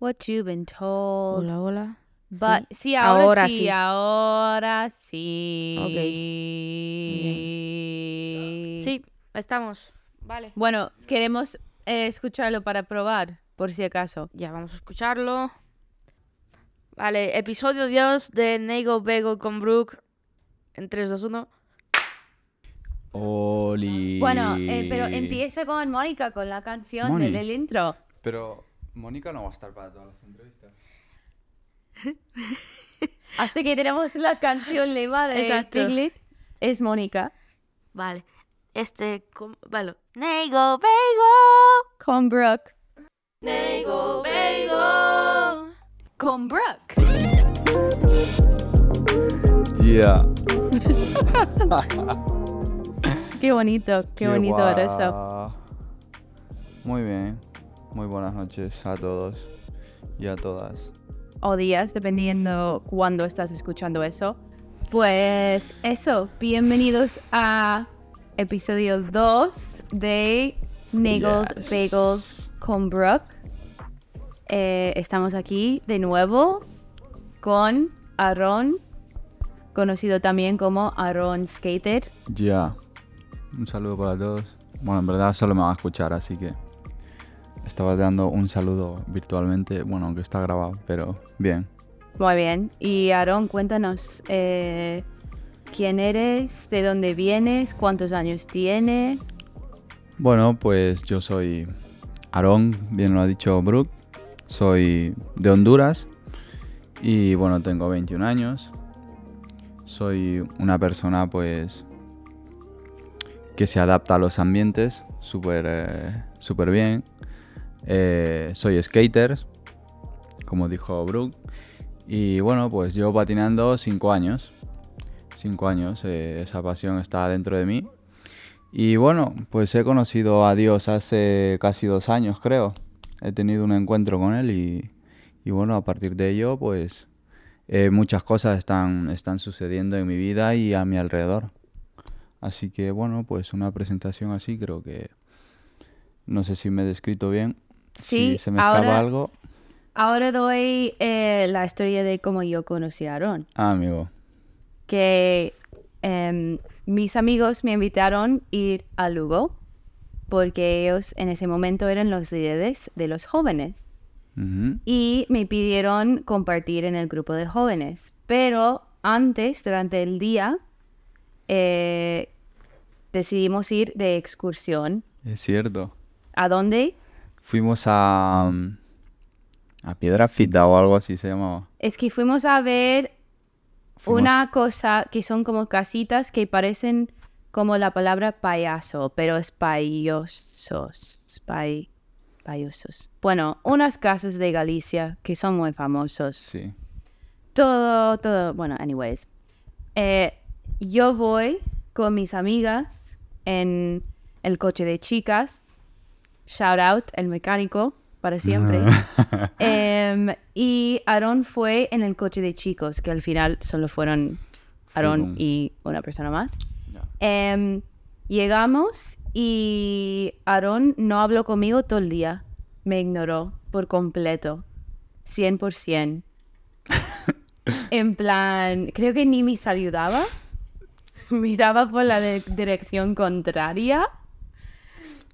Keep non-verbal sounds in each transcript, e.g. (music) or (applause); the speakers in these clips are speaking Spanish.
what you've been told. Hola, hola. But Sí. sí, ahora, Ahora sí, sí. ahora sí. Sí, estamos. Vale. Bueno, queremos eh, escucharlo para probar, por si acaso. Ya vamos a escucharlo. Vale, episodio 10 de Nego Bego con Brooke. En 3, 2, 1. Oli. Bueno, eh, pero empieza con Mónica, con la canción Moni. del, del intro. Pero Mónica no va a estar para todas las entrevistas. (laughs) Hasta que tenemos la canción lema de Exacto. Piglet, es Mónica. Vale. Este. com- Vale. Nego Bego. Con Brooke. Nego Bego. Con Brooke. Yeah. (laughs) Qué bonito, qué, bonito era eso. Muy bien. Muy buenas noches a todos y a todas. O días, dependiendo cuándo estás escuchando eso. Pues eso, bienvenidos a episodio 2 de Nagels Yes. Bagels con Brooke. Eh, estamos aquí de nuevo con Aaron, conocido también como Aaron Skater. Ya. Un saludo para todos. Bueno, en verdad solo me va a escuchar, así que estaba dando un saludo virtualmente. Bueno, aunque está grabado, pero bien. Muy bien. Y Aaron, cuéntanos eh, quién eres, de dónde vienes, cuántos años tienes. Bueno, pues yo soy Aarón, bien lo ha dicho Brooke. Soy de Honduras y bueno, tengo 21 años. Soy una persona pues que se adapta a los ambientes súper eh, súper bien. Eh, soy skater, como dijo Brooke. Y bueno, pues llevo patinando 5 años. 5 años, eh, esa pasión está dentro de mí. Y bueno, pues he conocido a Dios hace casi dos años, creo. He tenido un encuentro con Él y, y bueno, a partir de ello, pues eh, muchas cosas están, están sucediendo en mi vida y a mi alrededor. Así que bueno, pues una presentación así creo que... No sé si me he descrito bien. Sí, si se me escapa ahora- algo. Ahora doy eh, la historia de cómo yo conocí a Aaron. Ah, amigo. Que em, mis amigos me invitaron a ir a Lugo porque ellos en ese momento eran los líderes de los jóvenes y me pidieron compartir en el grupo de jóvenes. Pero antes, durante el día, eh, decidimos ir de excursión. Es cierto. ¿A dónde? Fuimos a... A Piedra Fita o algo así se llamaba. Es que fuimos a ver Fuimos- una cosa que son como casitas que parecen como la palabra payaso, pero es payosos. Pay, payosos. Bueno, unas casas de Galicia que son muy famosos. Sí. Todo, todo, bueno, anyways. Eh, yo voy con mis amigas en el coche de chicas. Shout out, el mecánico, para siempre. (laughs) Em, y Aaron fue en el coche de chicos, que al final solo fueron Aaron y una persona más. Ya. Em, llegamos y Aaron no habló conmigo todo el día. Me ignoró por completo. 100%. (laughs) en plan, creo que ni me saludaba. (laughs) Miraba por la dirección contraria.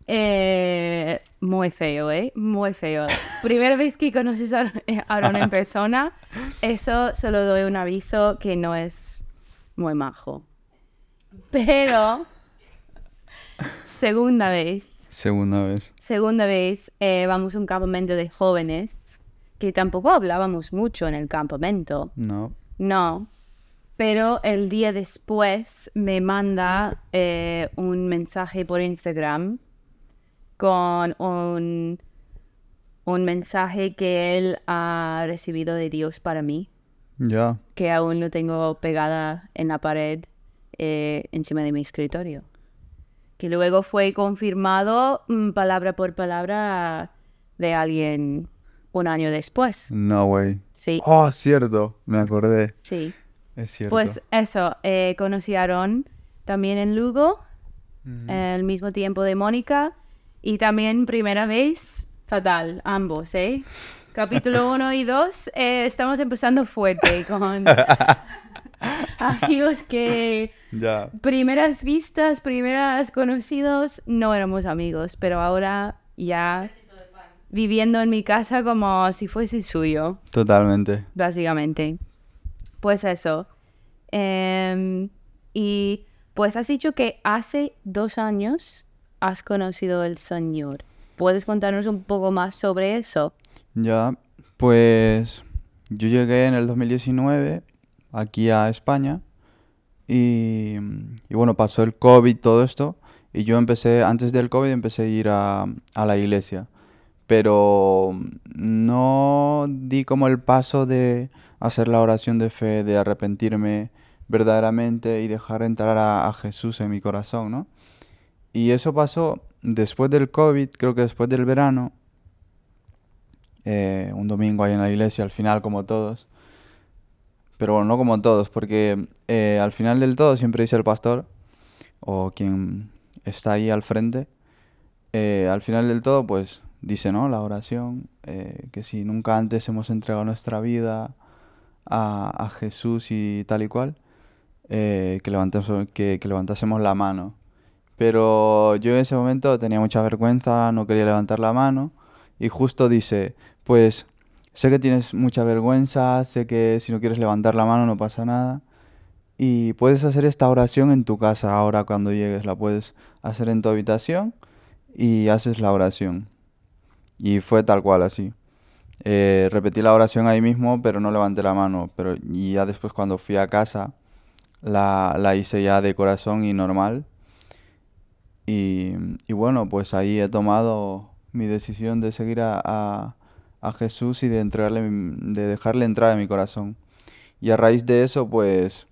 Eh, muy feo, ¿eh? Muy feo. Primera vez que conoces a Aaron en persona, eso solo doy un aviso que no es muy majo. Pero, segunda vez, Segunda vez. segunda vez, eh, vamos a un campamento de jóvenes, que tampoco hablábamos mucho en el campamento. No. No, pero el día después me manda eh, un mensaje por Instagram con un, un mensaje que él ha recibido de Dios para mí, Ya. que aún lo tengo pegada en la pared eh, encima de mi escritorio. Que luego fue confirmado mm, palabra por palabra de alguien un año después. No, güey. Sí, Oh, cierto. Me acordé. sí. Es cierto. Pues eso, eh, conocí a Aaron también en Lugo, al mismo tiempo de Mónica, y también primera vez, fatal, ambos, ¿eh? Capítulo (laughs) 1 y 2, eh, estamos empezando fuerte con (laughs) amigos que Ya. primeras vistas, primeras conocidos, no éramos amigos, pero ahora ya viviendo en mi casa como si fuese suyo, Totalmente. básicamente. Pues eso. Em, y pues has dicho que hace dos años has conocido al Señor. ¿Puedes contarnos un poco más sobre eso? Ya, pues yo llegué en el 2019 aquí a España y, bueno, pasó el COVID, todo esto, y yo empecé, antes del COVID empecé a ir a, a la iglesia, pero no di como el paso de hacer la oración de fe, de arrepentirme verdaderamente y dejar entrar a, a Jesús en mi corazón, ¿no? Y eso pasó después del COVID, creo que después del verano, eh, un domingo ahí en la iglesia, al final como todos. Pero bueno, no como todos, porque eh, al final del todo siempre dice el pastor, o quien está ahí al frente, eh, al final del todo pues dice, ¿no? La oración, eh, que si nunca antes hemos entregado nuestra vida a, Jesús y tal y cual, eh, que, levantemos, que, que levantásemos la mano. Pero yo en ese momento tenía mucha vergüenza, no quería levantar la mano. Y justo dice, pues sé que tienes mucha vergüenza, sé que si no quieres levantar la mano no pasa nada. Y puedes hacer esta oración en tu casa ahora cuando llegues, la puedes hacer en tu habitación y haces la oración. Y fue tal cual así. Eh, repetí la oración ahí mismo, pero no levanté la mano. Pero y ya después cuando fui a casa, la, la hice ya de corazón y normal. Y, y bueno, pues ahí he tomado mi decisión de seguir a, a- Jesús y de entregarle, de dejarle entrar en mi corazón. Y a raíz de eso, pues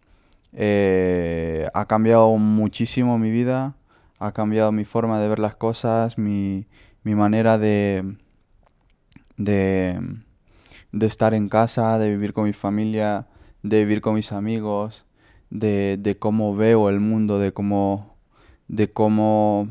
eh, ha cambiado muchísimo mi vida, ha cambiado mi forma de ver las cosas, mi, mi manera de, de, de estar en casa, de vivir con mi familia, de vivir con mis amigos, de, de cómo veo el mundo, de cómo, de cómo,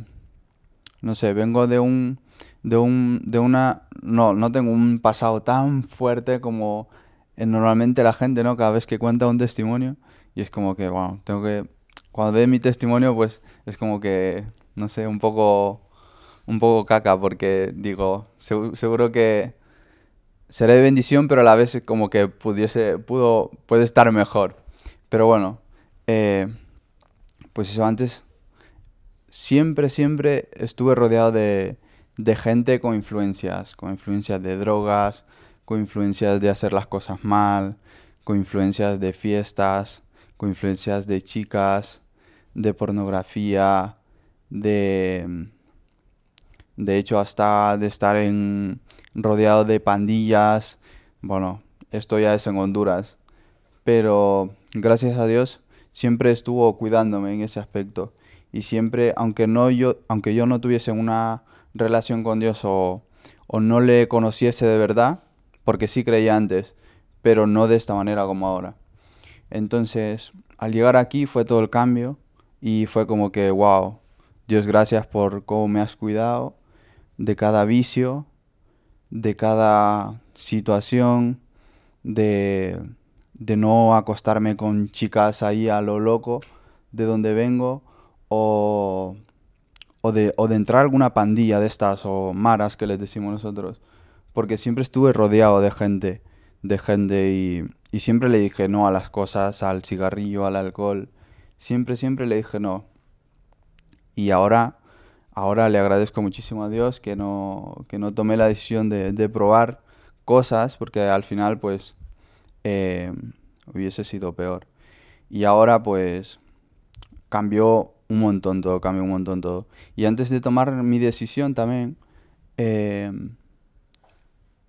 no sé, vengo de un, de un, de una, no, no tengo un pasado tan fuerte como eh, normalmente la gente, ¿no? Cada vez que cuenta un testimonio y es como que, bueno, tengo que, cuando dé mi testimonio, pues es como que, no sé, un poco, un poco caca porque digo, segu- seguro que seré de bendición, pero a la vez como que pudiese, pudo, puede estar mejor. Pero bueno, eh, pues eso antes, siempre, siempre estuve rodeado de, de gente con influencias, con influencias de drogas, con influencias de hacer las cosas mal, con influencias de fiestas, con influencias de chicas, de pornografía, de, de hecho hasta de estar en, rodeado de pandillas. Bueno, esto ya es en Honduras, pero gracias a Dios siempre estuvo cuidándome en ese aspecto y siempre, aunque no yo, aunque yo no tuviese una relación con Dios o, o no le conociese de verdad, porque sí creía antes, pero no de esta manera como ahora. Entonces, al llegar aquí fue todo el cambio y fue como que, wow, Dios gracias por cómo me has cuidado de cada vicio, de cada situación, de, de no acostarme con chicas ahí a lo loco de donde vengo o, o de, o de entrar a alguna pandilla de estas o maras que les decimos nosotros, porque siempre estuve rodeado de gente, de gente y, y siempre le dije no a las cosas, al cigarrillo, al alcohol, siempre, siempre le dije no. Y ahora, ahora le agradezco muchísimo a Dios que no, que no tomé la decisión de, de probar cosas, porque al final pues eh, hubiese sido peor. Y ahora pues cambió un montón todo, cambió un montón todo. Y antes de tomar mi decisión también, eh,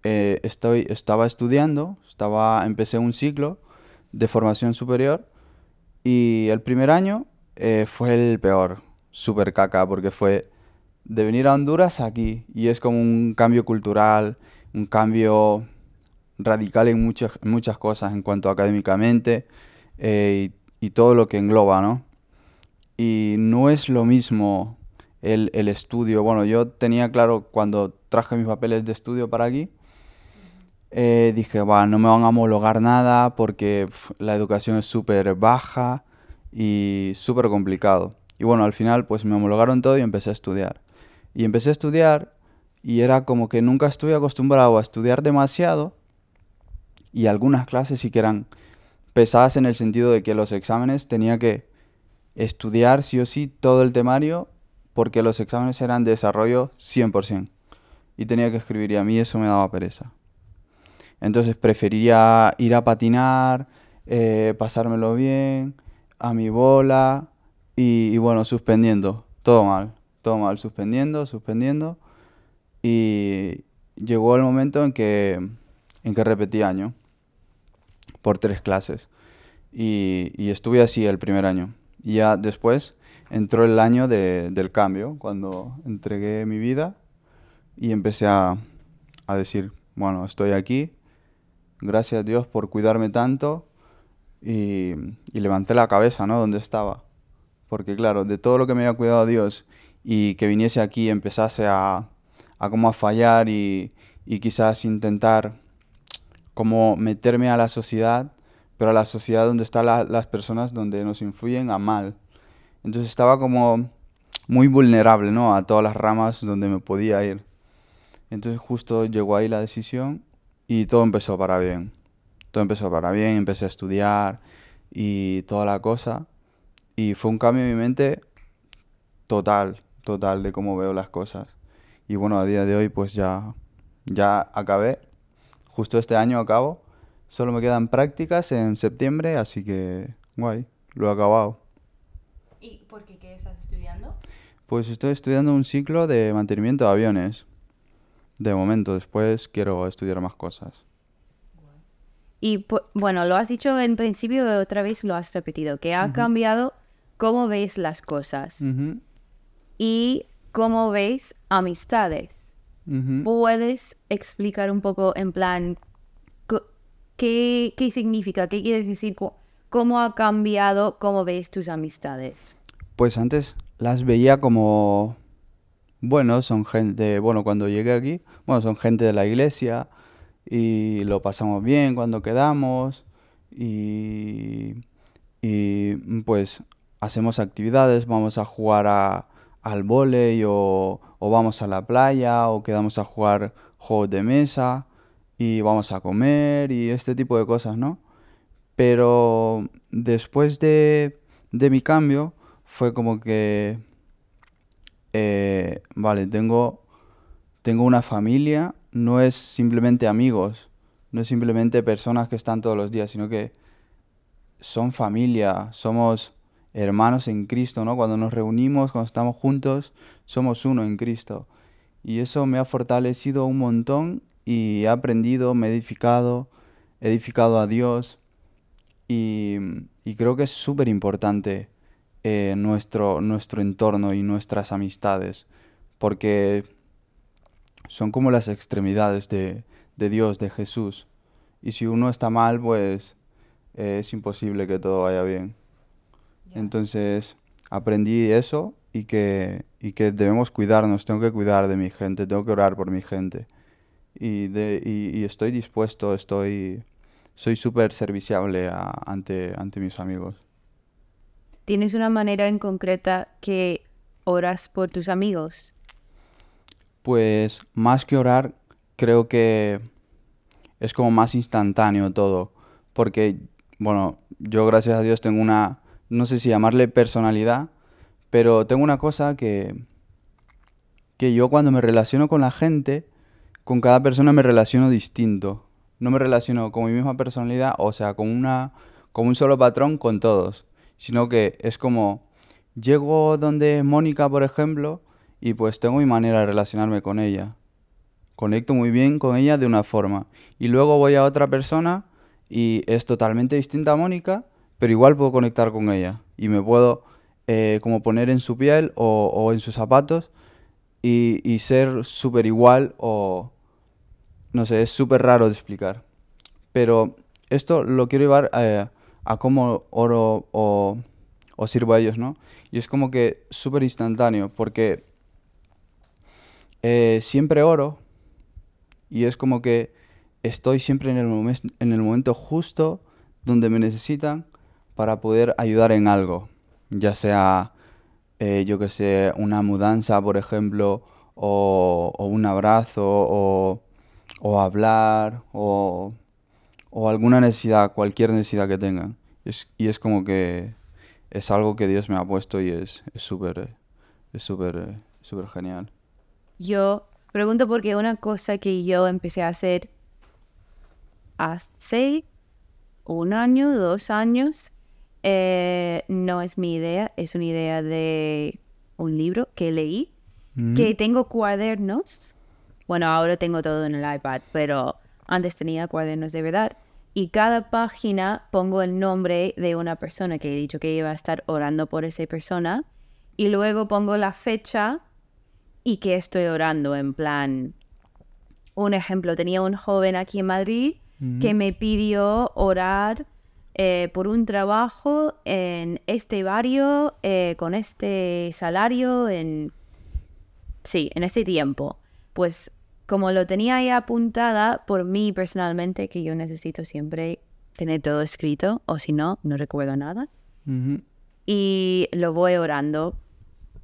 eh, estoy, estaba estudiando, estaba, empecé un ciclo de formación superior y el primer año eh, fue el peor, súper caca, porque fue de venir a Honduras aquí y es como un cambio cultural, un cambio radical en muchas, muchas cosas en cuanto académicamente eh, y todo lo que engloba, ¿no? Y no es lo mismo el, el estudio. Bueno, yo tenía claro cuando traje mis papeles de estudio para aquí, eh, dije, va, no me van a homologar nada porque la educación es súper baja y súper complicado. Y bueno, al final pues me homologaron todo y empecé a estudiar. Y empecé a estudiar y era como que nunca estuve acostumbrado a estudiar demasiado y algunas clases sí que eran pesadas en el sentido de que los exámenes tenía que estudiar sí o sí todo el temario porque los exámenes eran de desarrollo 100% y tenía que escribir y a mí eso me daba pereza. Entonces preferiría ir a patinar, eh, pasármelo bien, a mi bola y, y bueno, suspendiendo. Todo mal, todo mal, suspendiendo, suspendiendo. Y llegó el momento en que, en que repetí año por tres clases. Y, y estuve así el primer año. Y ya después entró el año de- del cambio, cuando entregué mi vida y empecé a, a decir, bueno, estoy aquí, gracias a Dios por cuidarme tanto y, levanté la cabeza, ¿no? Donde estaba. Porque claro, de todo lo que me había cuidado Dios y que viniese aquí empezase a, a como a fallar y, y quizás intentar como meterme a la sociedad, pero a la sociedad donde están la- las personas donde nos influyen a mal. Entonces estaba como muy vulnerable, ¿no? A todas las ramas donde me podía ir. Entonces justo llegó ahí la decisión y todo empezó para bien. Todo empezó para bien, empecé a estudiar y toda la cosa. Y fue un cambio en mi mente total, total de cómo veo las cosas. Y bueno, a día de hoy pues ya, ya acabé. Justo este año acabo. Solo me quedan prácticas en septiembre, así que guay, lo he acabado. ¿Y por qué, qué estás estudiando? Pues estoy estudiando un ciclo de mantenimiento de aviones. De momento, después quiero estudiar más cosas. Y bueno, lo has dicho en principio otra vez lo has repetido, que ha cambiado cómo veis las cosas y cómo veis amistades. ¿Puedes explicar un poco en plan qué, qué significa, qué quiere decir, cómo ha cambiado cómo veis tus amistades? Pues antes las veía como, bueno, son gente, bueno, cuando llegué aquí, bueno, son gente de la iglesia y lo pasamos bien cuando quedamos y, y pues hacemos actividades, vamos a jugar a- al vóley o, o vamos a la playa o quedamos a jugar juegos de mesa y vamos a comer y este tipo de cosas, ¿no? Pero después de, de mi cambio fue como que, eh, vale, tengo, tengo una familia, no es simplemente amigos, no es simplemente personas que están todos los días, sino que son familia, somos hermanos en Cristo, ¿no? Cuando nos reunimos, cuando estamos juntos, somos uno en Cristo. Y eso me ha fortalecido un montón y he aprendido, me he edificado, he edificado a Dios y, y creo que es súper importante eh, nuestro, nuestro entorno y nuestras amistades, porque son como las extremidades de, de Dios, de Jesús. Y si uno está mal, pues eh, es imposible que todo vaya bien. Entonces aprendí eso y que, y que debemos cuidarnos, tengo que cuidar de mi gente, tengo que orar por mi gente. Y, de, y, y estoy dispuesto, estoy, soy súper serviciable a- ante, ante mis amigos. ¿Tienes una manera en concreta que oras por tus amigos? Pues más que orar, creo que es como más instantáneo todo. Porque, bueno, yo gracias a Dios tengo una, no sé si llamarle personalidad, pero tengo una cosa que, que yo cuando me relaciono con la gente, con cada persona me relaciono distinto. No me relaciono con mi misma personalidad, o sea, con una, con un solo patrón con todos. Sino que es como, llego donde Mónica, por ejemplo, y pues tengo mi manera de relacionarme con ella. Conecto muy bien con ella de una forma. Y luego voy a otra persona y es totalmente distinta a Mónica, pero igual puedo conectar con ella. Y me puedo eh, como poner en su piel o, o en sus zapatos y, ser súper igual o... No sé, es súper raro de explicar. Pero esto lo quiero llevar eh, a cómo oro o, o sirvo a ellos, ¿no? Y es como que súper instantáneo, porque eh, siempre oro y es como que estoy siempre en el, momen- en el momento justo donde me necesitan para poder ayudar en algo, ya sea, eh, yo que sé, una mudanza, por ejemplo, o, un abrazo, o, hablar, o, alguna necesidad, cualquier necesidad que tengan. Y es como que es algo que Dios me ha puesto y es súper, es súper, súper genial. Yo pregunto porque una cosa que yo empecé a hacer hace un año, dos años, eh, no es mi idea, es una idea de un libro que leí, que tengo cuadernos. Bueno, ahora tengo todo en el iPad, pero antes tenía cuadernos de verdad. Y cada página pongo el nombre de una persona que he dicho que iba a estar orando por esa persona. Y luego pongo la fecha y que estoy orando en plan un ejemplo tenía un joven aquí en Madrid que me pidió orar eh, por un trabajo en este barrio eh, con este salario en sí en este tiempo pues como lo tenía ahí apuntada por mí personalmente que yo necesito siempre tener todo escrito o si no no recuerdo nada Ujú. y lo voy orando.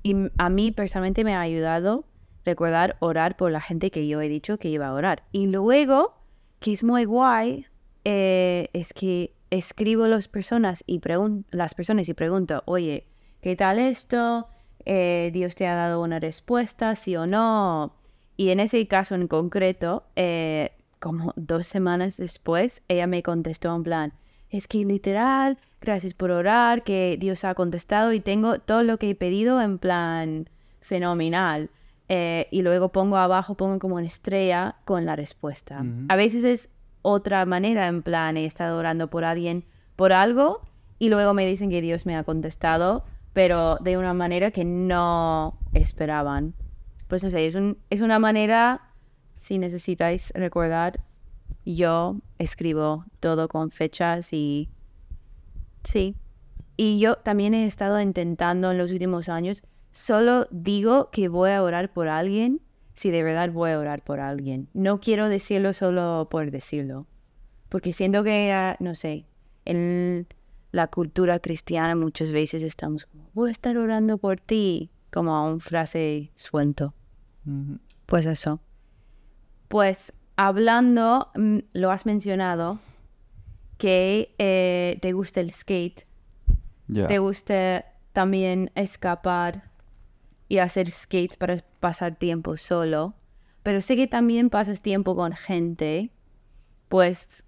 Y a mí personalmente me ha ayudado recordar orar por la gente que yo he dicho que iba a orar. Y luego, que es muy guay, eh, es que escribo las personas y pregun- las personas y pregunto, oye, ¿qué tal esto? Eh, Dios te ha dado una respuesta, sí o no. Y en ese caso en concreto, eh, como dos semanas después, ella me contestó en plan, es que literal, gracias por orar, que Dios ha contestado y tengo todo lo que he pedido en plan fenomenal. Eh, y luego pongo abajo, pongo como una estrella con la respuesta. A veces es otra manera, en plan, he estado orando por alguien, por algo, y luego me dicen que Dios me ha contestado, pero de una manera que no esperaban. Pues no sé, es, un- es una manera, si necesitáis recordar, yo escribo todo con fechas y sí. Y yo también he estado intentando en los últimos años, solo digo que voy a orar por alguien si de verdad voy a orar por alguien. No quiero decirlo solo por decirlo, porque siento que, ah, no sé, en la cultura cristiana muchas veces estamos como, voy a estar orando por ti, como un frase suelto. Pues eso. Pues hablando, mm, lo has mencionado, que eh, te gusta el skate, te gusta también escapar y hacer skate para pasar tiempo solo, pero sé que también pasas tiempo con gente, pues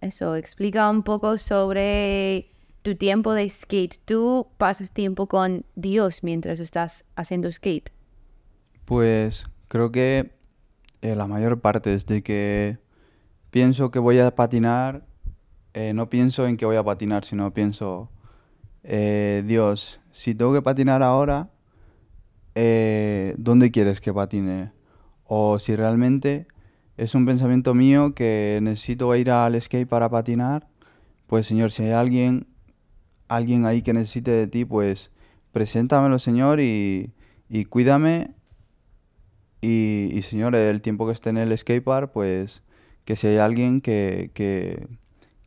eso, explica un poco sobre tu tiempo de skate. ¿Tú pasas tiempo con Dios mientras estás haciendo skate? Pues creo que eh, la mayor parte desde que pienso que voy a patinar, eh, no pienso en que voy a patinar, sino pienso, eh, Dios, si tengo que patinar ahora, eh, ¿dónde quieres que patine? O si realmente es un pensamiento mío que necesito ir al skate para patinar, pues Señor, si hay alguien, alguien ahí que necesite de ti, pues preséntamelo, Señor, y, y cuídame y, y, señor, el tiempo que esté en el skatepark, pues que si hay alguien que, que,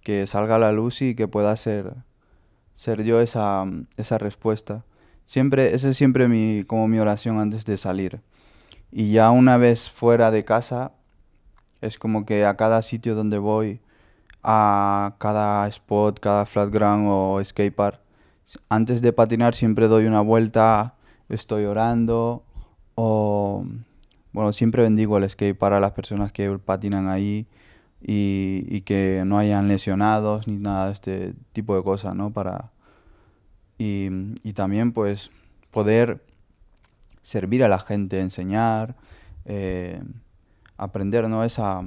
que salga a la luz y que pueda ser, ser yo esa, esa respuesta. Siempre, esa es siempre mi, como mi oración antes de salir. Y ya una vez fuera de casa, es como que a cada sitio donde voy, a cada spot, cada flat ground o skatepark, antes de patinar siempre doy una vuelta, estoy orando o bueno, siempre bendigo el skate para las personas que patinan ahí y, y, que no hayan lesionados ni nada de este tipo de cosas, ¿no? Para, y, también pues poder servir a la gente, enseñar, eh, aprender, ¿no? Esa,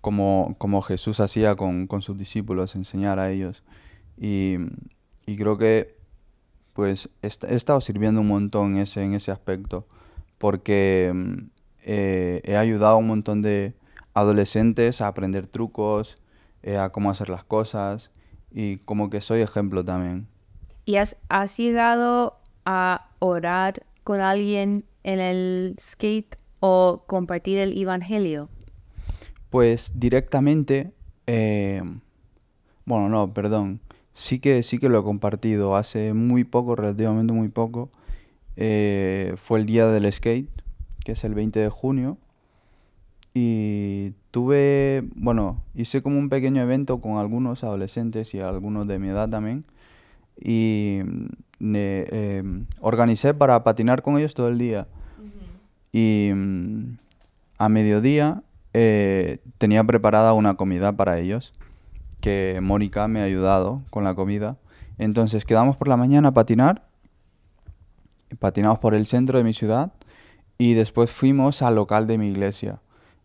como, como Jesús hacía con, con, sus discípulos, enseñar a ellos. Y, y creo que pues he, he estado sirviendo un montón en ese, en ese aspecto porque eh, he ayudado a un montón de adolescentes a aprender trucos, eh, a cómo hacer las cosas y como que soy ejemplo también. ¿Y has, has llegado a orar con alguien en el skate o compartir el evangelio? Pues directamente, eh, bueno, no, perdón, sí que, sí que lo he compartido hace muy poco, relativamente muy poco. Eh, fue el día del skate, que es el 20 de junio. Y tuve, bueno, hice como un pequeño evento con algunos adolescentes y algunos de mi edad también. Y mm, em, organicé para patinar con ellos todo el día. Y mm, a mediodía eh, tenía preparada una comida para ellos, que Mónica me ha ayudado con la comida. Entonces quedamos por la mañana a patinar, patinamos por el centro de mi ciudad y después fuimos al local de mi iglesia,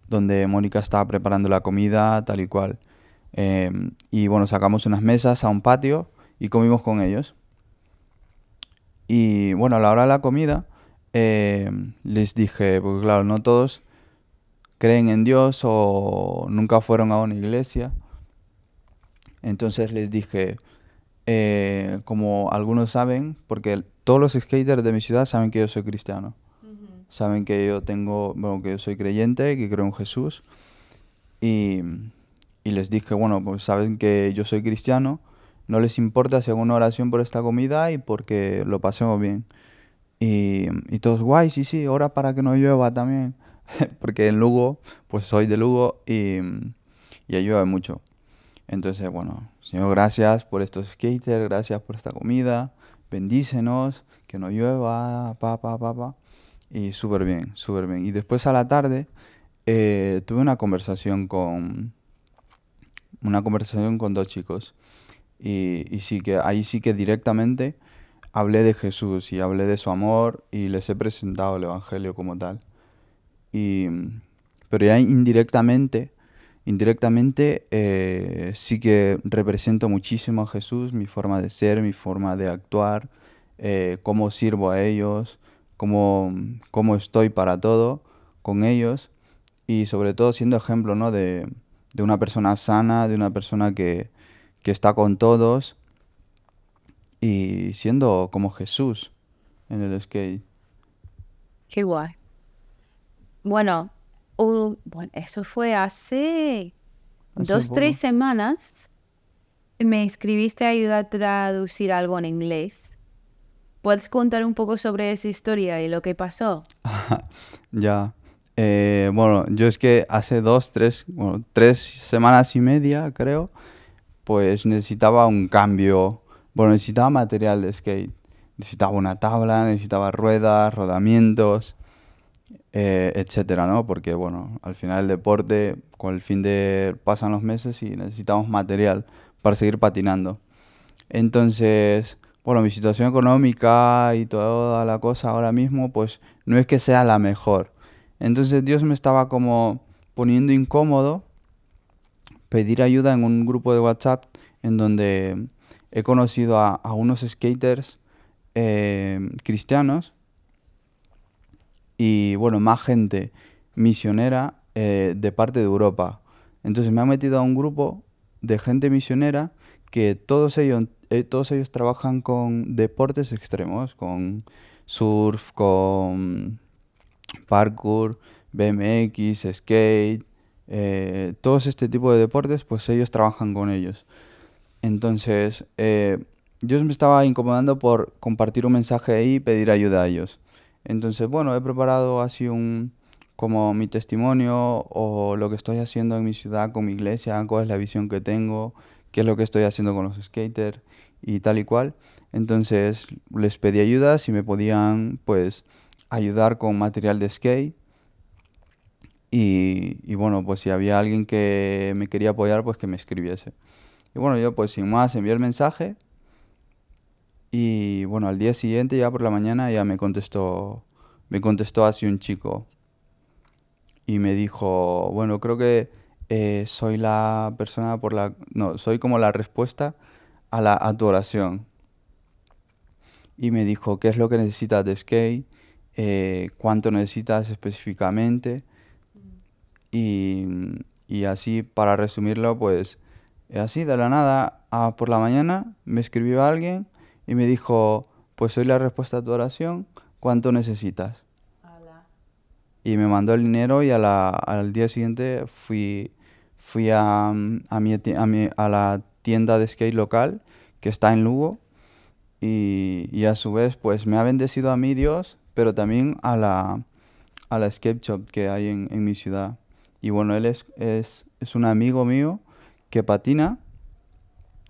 donde Mónica estaba preparando la comida tal y cual. Em, y bueno, sacamos unas mesas a un patio y comimos con ellos. Y bueno, a la hora de la comida em, les dije, porque claro, no todos creen en Dios o nunca fueron a una iglesia. Entonces les dije, eh, como algunos saben, porque todos los skaters de mi ciudad saben que yo soy cristiano. Saben que yo tengo, bueno, que yo soy creyente, que creo en Jesús. Y, y les dije, bueno, pues saben que yo soy cristiano, no les importa si una oración por esta comida y porque lo pasemos bien. Y, y todos, guay, sí, sí, ora para que no llueva también. (laughs) porque en Lugo, pues soy de Lugo y, y llueve mucho. Entonces, bueno, Señor, gracias por estos skaters, gracias por esta comida, bendícenos, que no llueva, pa, pa. Y súper bien, súper bien. Y después a la tarde eh, tuve una conversación con una conversación con dos chicos. Y, sí que ahí sí que directamente hablé de Jesús y hablé de su amor y les he presentado el Evangelio como tal. Y, pero ya indirectamente, indirectamente eh, sí que represento muchísimo a Jesús, mi forma de ser, mi forma de actuar, eh, cómo sirvo a ellos, cómo, cómo estoy para todo con ellos y sobre todo siendo ejemplo ¿no? de, de una persona sana, de una persona que, que está con todos y siendo como Jesús en el skate. Qué guay. Bueno, bueno eso fue hace, dos, tres semanas. Me escribiste a ayudar a traducir algo en inglés. ¿Puedes contar un poco sobre esa historia y lo que pasó? (laughs) ya. Eh, bueno, yo es que hace dos, tres, bueno, tres semanas y media, creo, pues necesitaba un cambio. Bueno, necesitaba material de skate. Necesitaba una tabla, necesitaba ruedas, rodamientos, eh, etcétera, ¿no? Porque, bueno, al final el deporte, con el fin de... pasan los meses y necesitamos material para seguir patinando. Entonces, bueno, mi situación económica y toda la cosa ahora mismo, pues no es que sea la mejor. Entonces Dios me estaba como poniendo incómodo pedir ayuda en un grupo de WhatsApp en donde he conocido a, unos skaters eh, cristianos y bueno, más gente misionera eh, de parte de Europa. Entonces me ha metido a un grupo de gente misionera que todos ellos, eh, todos ellos trabajan con deportes extremos, con surf, con parkour, BMX, skate, eh, todos este tipo de deportes, pues ellos trabajan con ellos. Entonces, eh, yo me estaba incomodando por compartir un mensaje ahí y pedir ayuda a ellos. Entonces, bueno, he preparado así un como mi testimonio o lo que estoy haciendo en mi ciudad con mi iglesia, cuál es la visión que tengo, qué es lo que estoy haciendo con los skaters y tal y cual. Entonces les pedí ayuda si me podían pues ayudar con material de skate. Y, bueno, pues si había alguien que me quería apoyar, pues que me escribiese. Y bueno, yo pues sin más envié el mensaje. Y bueno, al día siguiente, ya por la mañana, ya me contestó, me contestó así un chico. Y me dijo, bueno, creo que eh, soy la persona por la... No, soy como la respuesta a, la, a tu oración. Y me dijo, ¿qué es lo que necesitas de skate? Eh, ¿Cuánto necesitas específicamente? Y, y, así, para resumirlo, pues así, de la nada, a, por la mañana me escribió alguien y me dijo, pues soy la respuesta a tu oración, ¿cuánto necesitas? Y me mandó el dinero y a la, al día siguiente fui fui a, a, mi, a, mi- a la tienda de skate local que está en Lugo y, y a su vez pues me ha bendecido a mí Dios, pero también a la, a la skate shop que hay en, en mi ciudad. Y bueno, él es, es, es un amigo mío que patina.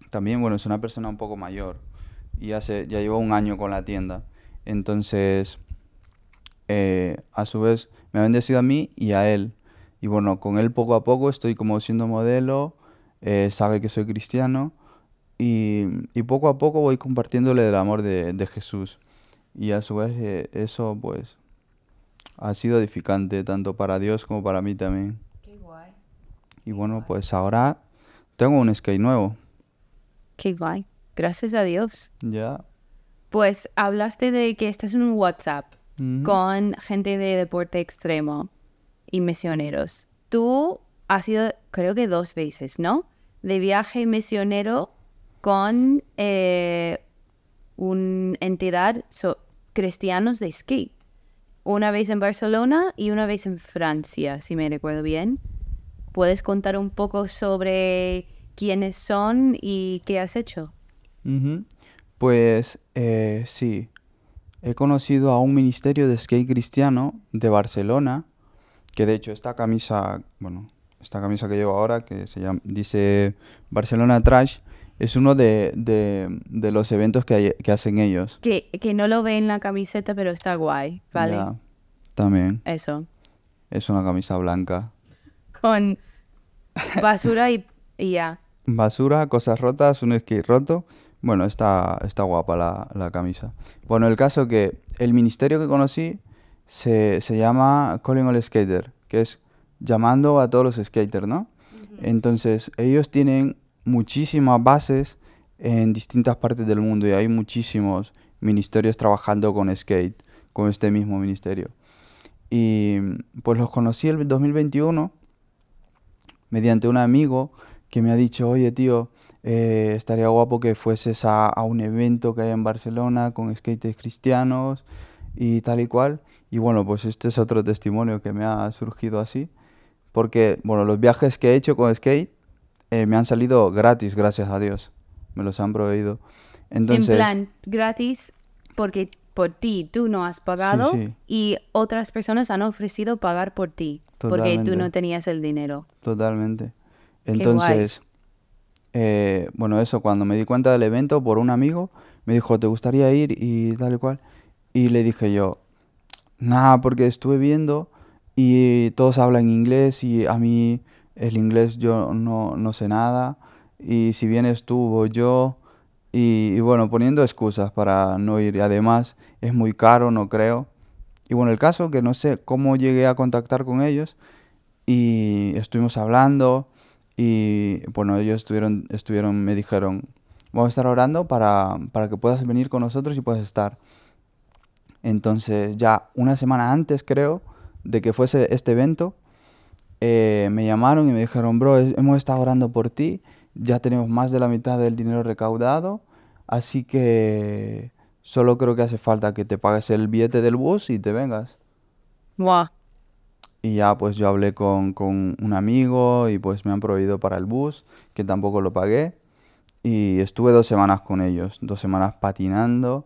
También, bueno, es una persona un poco mayor y hace, ya lleva un año con la tienda. Entonces, eh, a su vez, me ha bendecido a mí y a él. Y bueno, con él poco a poco estoy como siendo modelo, eh, sabe que soy cristiano y, y poco a poco voy compartiéndole del amor de, de Jesús. Y a su vez eh, eso pues ha sido edificante tanto para Dios como para mí también. Qué guay. Y bueno, pues ahora tengo un skate nuevo. Qué guay. Gracias a Dios. Ya. Pues hablaste de que estás en un WhatsApp con gente de deporte extremo y misioneros. Tú has ido, creo que dos veces, ¿no? De viaje misionero con eh, una entidad so- cristianos de skate. Una vez en Barcelona y una vez en Francia, si me recuerdo bien. ¿Puedes contar un poco sobre quiénes son y qué has hecho? Pues eh, sí, he conocido a un ministerio de skate cristiano de Barcelona, que de hecho esta camisa, bueno, esta camisa que llevo ahora, que se llama, dice Barcelona Trash, es uno de, de- de los eventos que, hay- que hacen ellos. Que, que no lo ve en la camiseta, pero está guay, ¿vale? Ya, también, Eso. es una camisa blanca. Con basura y, y ya. Basura, cosas rotas, un skate roto. Bueno, está, está guapa la, la camisa. Bueno, el caso que el ministerio que conocí se, se llama Calling All Skater, que es llamando a todos los skaters, ¿no? Entonces, ellos tienen muchísimas bases en distintas partes del mundo y hay muchísimos ministerios trabajando con skate, con este mismo ministerio. Y pues los conocí el 2021 mediante un amigo que me ha dicho, oye tío, eh, estaría guapo que fueses a, un evento que hay en Barcelona con skaters cristianos y tal y cual. Y bueno, pues este es otro testimonio que me ha surgido así. Porque, bueno, los viajes que he hecho con skate eh, me han salido gratis, gracias a Dios. Me los han proveído. Entonces, en plan, gratis, porque por ti tú no has pagado sí. y otras personas han ofrecido pagar por ti, porque tú no tenías el dinero. Totalmente. Entonces, eh, bueno, eso, cuando me di cuenta del evento por un amigo, me dijo, ¿te gustaría ir? Y tal y cual. Y le dije yo, nada, porque estuve viendo y todos hablan inglés y a mí el inglés yo no, no sé nada. Y si vienes tú, voy yo. Y, y bueno, poniendo excusas para no ir. Y además es muy caro, no creo. Y bueno, el caso que no sé cómo llegué a contactar con ellos y estuvimos hablando y bueno, ellos estuvieron, estuvieron, me dijeron, vamos a estar orando para, para que puedas venir con nosotros y puedas estar. Entonces ya una semana antes creo de que fuese este evento, eh, me llamaron y me dijeron, bro, hemos estado orando por ti, ya tenemos más de la mitad del dinero recaudado, así que solo creo que hace falta que te pagues el billete del bus y te vengas. Buah, Y ya pues yo hablé con, con un amigo y pues me han proveído para el bus, que tampoco lo pagué. Y estuve dos semanas con ellos, dos semanas patinando.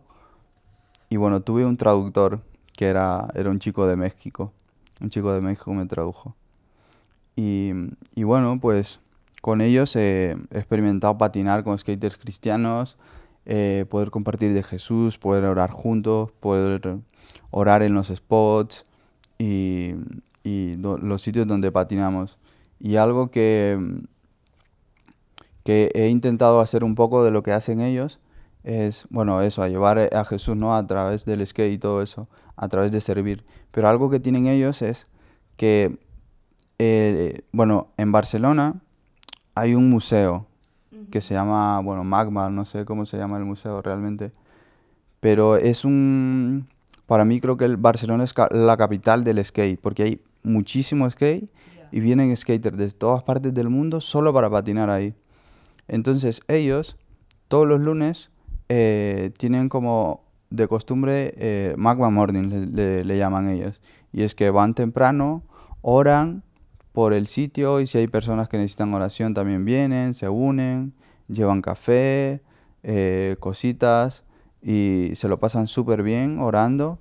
Y bueno, tuve un traductor que era, era un chico de México. Un chico de México me tradujo. Y, y bueno, pues con ellos he experimentado patinar con skaters cristianos, eh, poder compartir de Jesús, poder orar juntos, poder orar en los spots y, y los sitios donde patinamos. Y algo que, que he intentado hacer un poco de lo que hacen ellos es, bueno, eso, a llevar a Jesús, ¿no? A través del skate y todo eso, a través de servir. Pero algo que tienen ellos es que, eh, bueno, en Barcelona hay un museo que se llama, bueno, Magma, no sé cómo se llama el museo realmente, pero es un, para mí creo que el Barcelona es ca- la capital del skate, porque hay muchísimo skate y vienen skaters de todas partes del mundo solo para patinar ahí. Entonces ellos, todos los lunes, eh, tienen como de costumbre eh, Magma Morning, le, le- le llaman ellos. Y es que van temprano, oran, por el sitio y si hay personas que necesitan oración también vienen, se unen, llevan café, eh, cositas y se lo pasan súper bien orando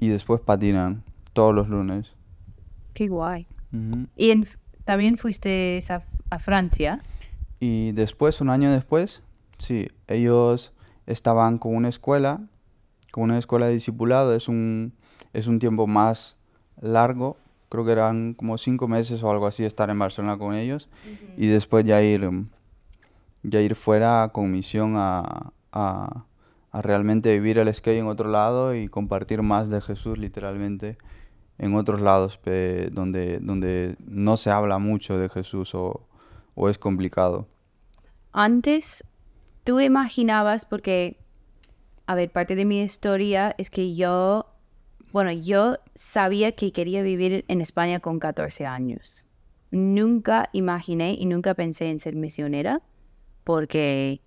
y después patinan todos los lunes. Qué guay. Y en- también fuiste a, a Francia. Y después, un año después, sí, ellos estaban con una escuela, con una escuela de discipulado, es un, es un tiempo más largo, creo que eran como cinco meses o algo así estar en Barcelona con ellos, y después ya ir, ya ir fuera con misión a, a, a realmente vivir el skate en otro lado y compartir más de Jesús literalmente en otros lados pe- donde, donde no se habla mucho de Jesús o, o es complicado. Antes, tú imaginabas, porque, a ver, parte de mi historia es que yo, bueno, yo sabía que quería vivir en España con 14 años. Nunca imaginé y nunca pensé en ser misionera, porque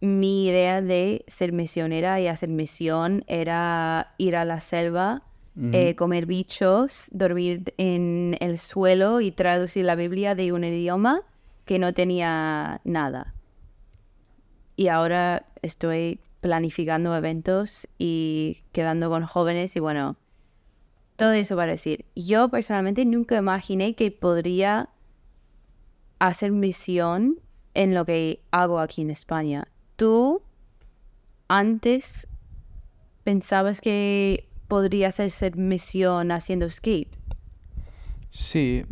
mi idea de ser misionera y hacer misión era ir a la selva, eh, comer bichos, dormir en el suelo y traducir la Biblia de un idioma que no tenía nada. Y ahora estoy planificando eventos y quedando con jóvenes y bueno, todo eso para decir, yo personalmente nunca imaginé que podría hacer misión en lo que hago aquí en España. ¿Tú antes pensabas que podrías hacer misión haciendo skate? Sí.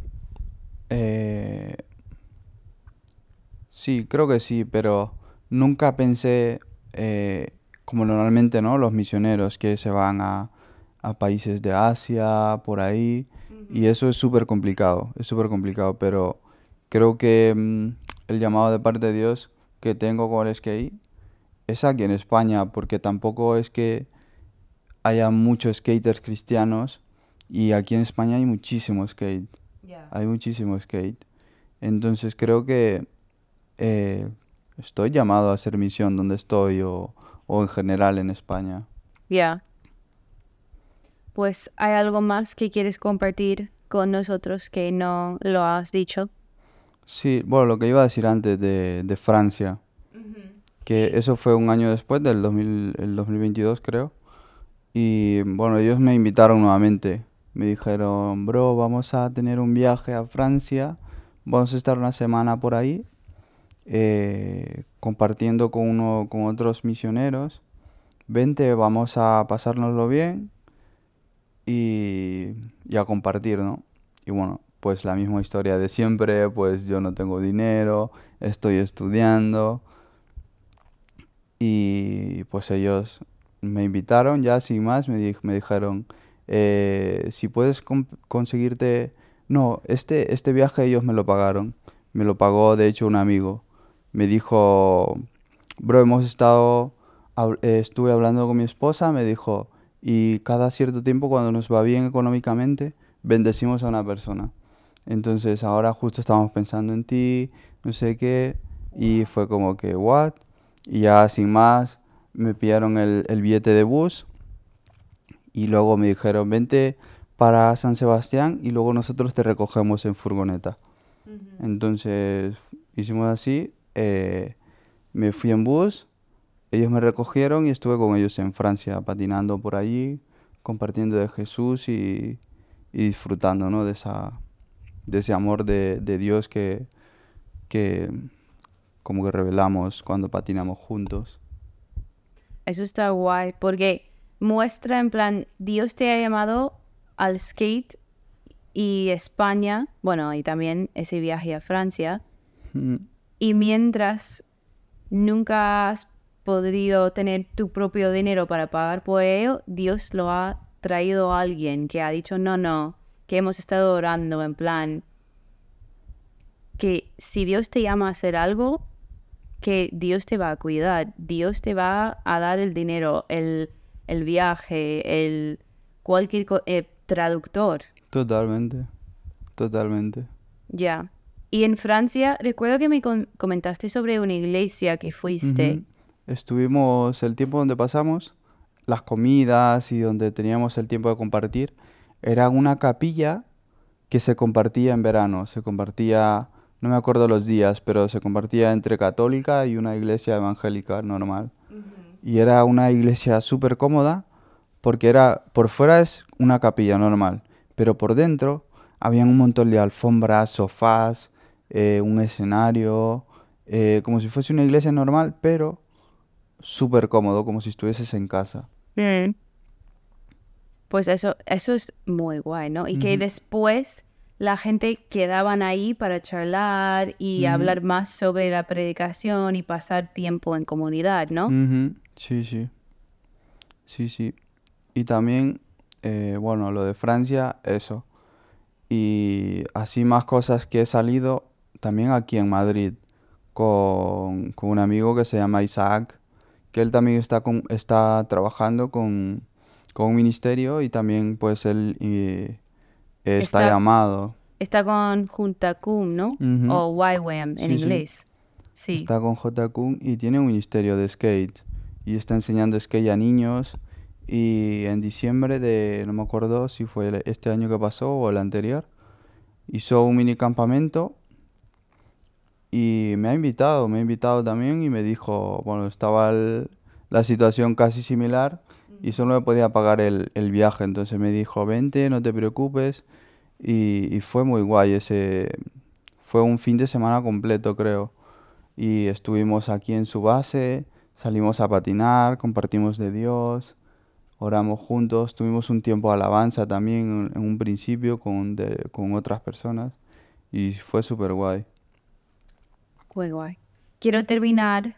eh, sí, creo que sí, pero nunca pensé, eh, como normalmente, ¿no? Los misioneros que se van a, a países de Asia, por ahí, y eso es súper complicado, es súper complicado, pero creo que mm, el llamado de parte de Dios que tengo con el skate es aquí en España, porque tampoco es que haya muchos skaters cristianos y aquí en España hay muchísimo skate, hay muchísimo skate. Entonces creo que eh, estoy llamado a hacer misión donde estoy o, o en general en España. Ya. Pues hay algo más que quieres compartir con nosotros que no lo has dicho. Sí, bueno, lo que iba a decir antes de, de Francia, que eso fue un año después del 2000 el 2022 creo. Y bueno, ellos me invitaron nuevamente. Me dijeron, bro, vamos a tener un viaje a Francia, vamos a estar una semana por ahí, eh, compartiendo con, uno, con otros misioneros. Vente, vamos a pasárnoslo bien y, a compartir, ¿no? Y bueno, pues la misma historia de siempre, pues yo no tengo dinero, estoy estudiando y pues ellos me invitaron ya sin más, me, me dijeron, eh, si puedes conseguirte... No, este, este viaje ellos me lo pagaron, me lo pagó de hecho un amigo. Me dijo, bro, hemos estado, eh, estuve hablando con mi esposa, me dijo, y cada cierto tiempo cuando nos va bien económicamente, bendecimos a una persona. Entonces ahora justo estamos pensando en ti, no sé qué, y fue como que, what? Y ya sin más, me pillaron el, el billete de bus y luego me dijeron, vente para San Sebastián y luego nosotros te recogemos en furgoneta. Entonces hicimos así, eh, me fui en bus, ellos me recogieron y estuve con ellos en Francia, patinando por allí, compartiendo de Jesús y, y disfrutando, ¿no? de, esa, de ese amor de, de Dios que, que como que revelamos cuando patinamos juntos. Eso está guay porque muestra en plan, Dios te ha llamado al skate y España, bueno, y también ese viaje a Francia. Mm, Y mientras nunca has podido tener tu propio dinero para pagar por ello, Dios lo ha traído a alguien que ha dicho, no, no, que hemos estado orando en plan, que si Dios te llama a hacer algo, que Dios te va a cuidar, Dios te va a dar el dinero, el, el viaje, el cualquier eh, traductor. Totalmente, totalmente. Ya. Y en Francia, recuerdo que me comentaste sobre una iglesia que fuiste. Estuvimos el tiempo donde pasamos, las comidas y donde teníamos el tiempo de compartir, era una capilla que se compartía en verano, se compartía, no me acuerdo los días, pero se compartía entre católica y una iglesia evangélica normal. Y era una iglesia súper cómoda porque era, por fuera es una capilla normal, pero por dentro habían un montón de alfombras, sofás, eh, un escenario, eh, como si fuese una iglesia normal, pero súper cómodo, como si estuvieses en casa. Pues eso, eso es muy guay, ¿no? Y que después la gente quedaban ahí para charlar y hablar más sobre la predicación y pasar tiempo en comunidad, ¿no? Sí, sí. Sí, sí. Y también, eh, bueno, lo de Francia, eso. Y así más cosas que he salido también aquí en Madrid con, con un amigo que se llama Isaac, que él también está, con, está trabajando con, con un ministerio y también pues él eh, está, llamado. Está con Juntacum, ¿no? O YWAM en inglés. Sí. Está con JCUM y tiene un ministerio de skate y está enseñando skate a niños y en diciembre de, no me acuerdo si fue este año que pasó o el anterior, hizo un mini campamento y me ha invitado, me ha invitado también y me dijo, bueno, estaba la situación casi similar y solo me podía pagar el, viaje, entonces me dijo, vente, no te preocupes y, fue muy guay ese, fue un fin de semana completo creo. Y estuvimos aquí en su base, salimos a patinar, compartimos de Dios, oramos juntos, tuvimos un tiempo de alabanza también en, un principio con, con otras personas y fue súper guay. Muy guay. Quiero terminar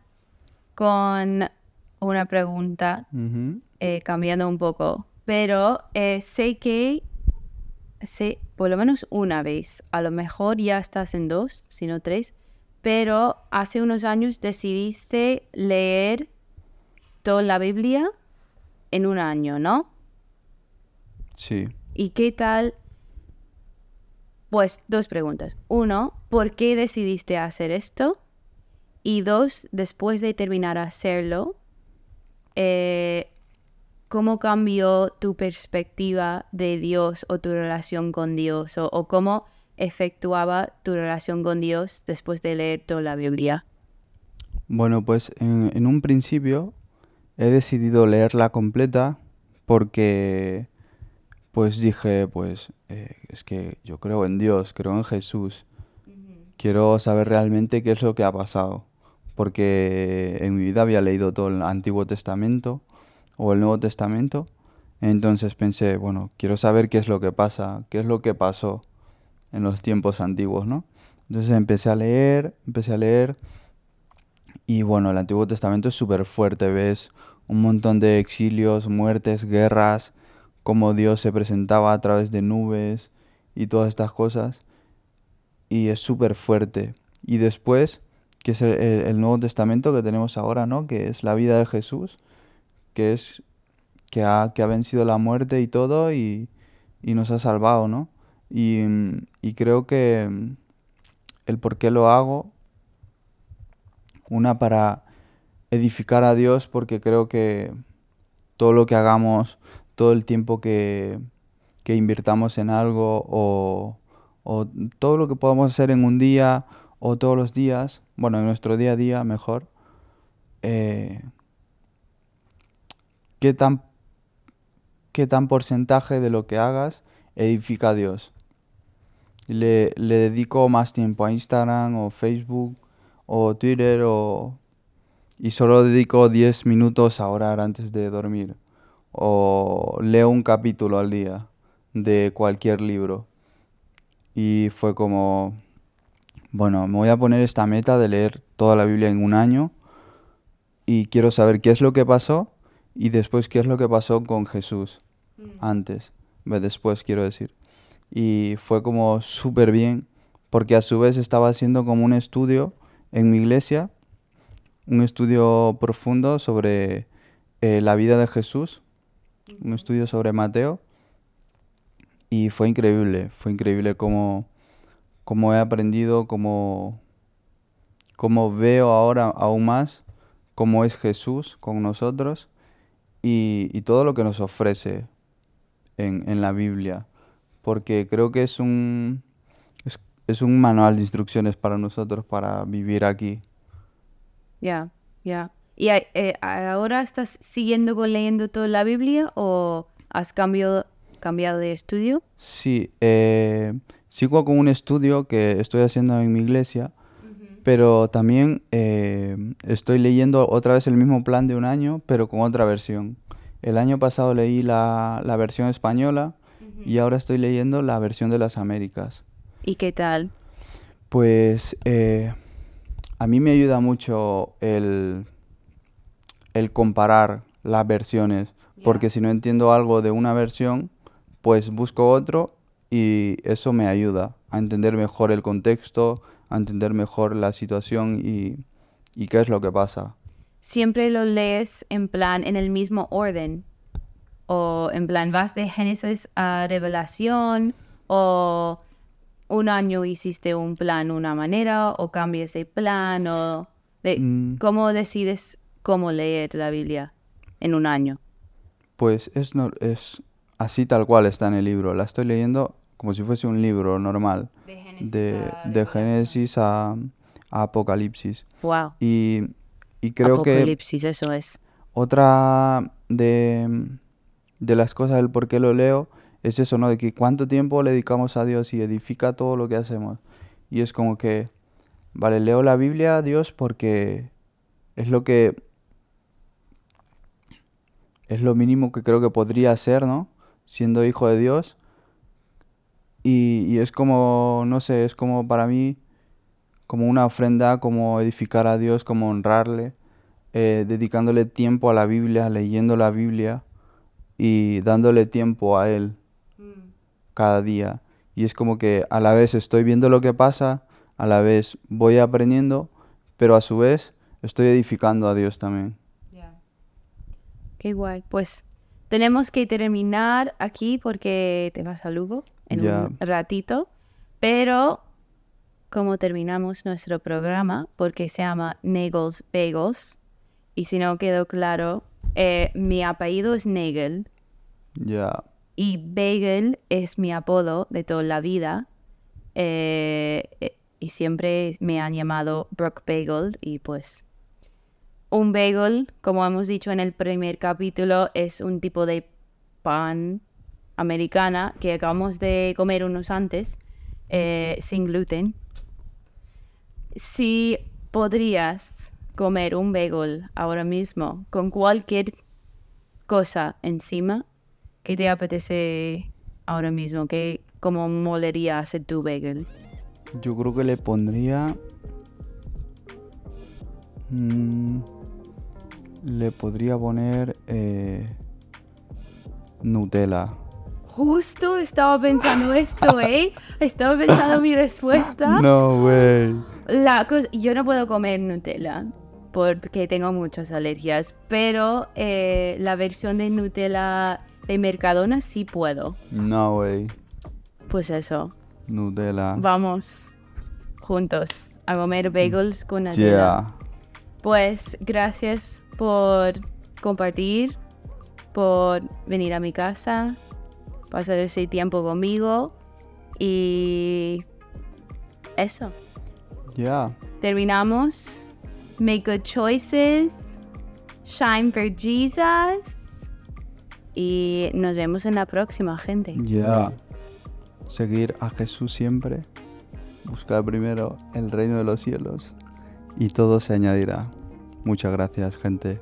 con una pregunta, eh, cambiando un poco, pero eh, sé que sé, por lo menos una vez, a lo mejor ya estás en dos, si no tres, pero hace unos años decidiste leer toda la Biblia en un año, ¿no? Sí. ¿Y qué tal pues dos preguntas. Uno, ¿por qué decidiste hacer esto? Y dos, después de terminar hacerlo, eh, ¿cómo cambió tu perspectiva de Dios o tu relación con Dios? O, cómo efectuaba tu relación con Dios después de leer toda la Biblia? Bueno, pues en un principio he decidido leerla completa porque pues dije, pues eh, es que yo creo en Dios, creo en Jesús. Quiero saber realmente qué es lo que ha pasado. Porque en mi vida había leído todo el Antiguo Testamento o el Nuevo Testamento. Entonces pensé, bueno, quiero saber qué es lo que pasa, qué es lo que pasó en los tiempos antiguos, ¿no? Entonces empecé a leer, empecé a leer. Y bueno, el Antiguo Testamento es súper fuerte, ves un montón de exilios, muertes, guerras, cómo Dios se presentaba a través de nubes y todas estas cosas. Y es súper fuerte. Y después, que es el, Nuevo Testamento que tenemos ahora, ¿no? Que es la vida de Jesús, que es que ha, que ha vencido la muerte y todo y, y nos ha salvado, ¿no? Y, y, creo que el por qué lo hago, una para edificar a Dios, porque creo que todo lo que hagamos todo el tiempo que, invirtamos en algo o, todo lo que podamos hacer en un día o todos los días, bueno, en nuestro día a día mejor, eh, ¿qué, tan, qué tan porcentaje de lo que hagas edifica a Dios. Le, le dedico más tiempo a Instagram o Facebook o Twitter o, y solo dedico 10 minutos a orar antes de dormir o leo un capítulo al día de cualquier libro. Y fue como, bueno, me voy a poner esta meta de leer toda la Biblia en un año y quiero saber qué es lo que pasó y después qué es lo que pasó con Jesús mm. antes, después quiero decir. Y fue como súper bien porque a su vez estaba haciendo como un estudio en mi iglesia, un estudio profundo sobre eh, la vida de Jesús un estudio sobre Mateo y fue increíble, fue increíble cómo, cómo he aprendido, cómo, cómo veo ahora aún más cómo es Jesús con nosotros y, todo lo que nos ofrece en, en, la Biblia. porque creo que es un, es, es un manual de instrucciones para nosotros para vivir aquí. Ya, ya. ¿Y a- eh, ahora estás siguiendo con leyendo toda la Biblia o has cambiado, cambiado de estudio? Sí, eh, sigo con un estudio que estoy haciendo en mi iglesia, pero también eh, estoy leyendo otra vez el mismo plan de un año, pero con otra versión. El año pasado leí la, la versión española y ahora estoy leyendo la versión de las Américas. ¿Y qué tal? Pues eh, a mí me ayuda mucho el, el comparar las versiones, porque si no entiendo algo de una versión, pues busco otro y eso me ayuda a entender mejor el contexto, a entender mejor la situación y, y qué es lo que pasa. ¿Siempre lo lees en plan en el mismo orden? ¿O en plan vas de Génesis a Revelación? ¿O un año hiciste un plan una manera? ¿O cambias de plan? ¿O de- Mm. ¿Cómo decides cómo leer la Biblia en un año? Pues es, nor- es así tal cual está en el libro. La estoy leyendo como si fuese un libro normal, De Génesis de, de Génesis a, a Apocalipsis. Wow. Y, y creo que Apocalipsis, eso es. otra de, de las cosas del por qué lo leo es eso, ¿no? De que cuánto tiempo le dedicamos a Dios y edifica todo lo que hacemos. Y es como que, vale, leo la Biblia a Dios porque es lo que... Es lo mínimo que creo que podría hacer, ¿no? Siendo hijo de Dios. Y, y es como, no sé, es como para mí, como una ofrenda, como edificar a Dios, como honrarle eh, dedicándole tiempo a la Biblia, leyendo la Biblia y dándole tiempo a Él cada día. Y es como que a la vez estoy viendo lo que pasa, a la vez voy aprendiendo, pero a su vez estoy edificando a Dios también. Qué guay. Pues tenemos que terminar aquí porque te vas a Lugo en un ratito. Pero como terminamos nuestro programa, porque se llama Nagels Bagels, y si no quedó claro, eh, mi apellido es Nagel Ya, y Bagel es mi apodo de toda la vida. eh, eh, y siempre me han llamado Brooke Bagel y pues un bagel, como hemos dicho en el primer capítulo, es un tipo de pan americana que acabamos de comer unos antes, eh, sin gluten. Si podrías comer un bagel ahora mismo con cualquier cosa encima, ¿qué te apetece ahora mismo? ¿Qué, ¿Cómo molería tu bagel? yo creo que le pondría... mm, le podría poner eh, Nutella. Justo estaba pensando esto, ¿eh? Estaba pensando mi respuesta. No, güey. La cosa, yo no puedo comer Nutella porque tengo muchas alergias, pero eh, la versión de Nutella de Mercadona sí puedo. No, güey. Pues eso, Nutella. vamos juntos a comer bagels con Nutella. Yeah. Pues gracias por compartir, por venir a mi casa, pasar ese tiempo conmigo y eso. Yeah. Terminamos. Make good choices. Shine for Jesus. Y nos vemos en la próxima, gente. Ya. Seguir a Jesús siempre. Buscar primero el reino de los cielos. Y todo se añadirá. Muchas gracias, gente.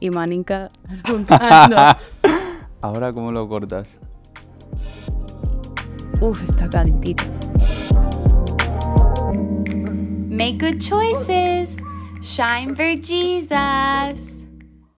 Y Maninka (laughs) juntando. Ahora, ¿cómo lo cortas? Uf, está calentito. Make good choices. Shine for Jesus.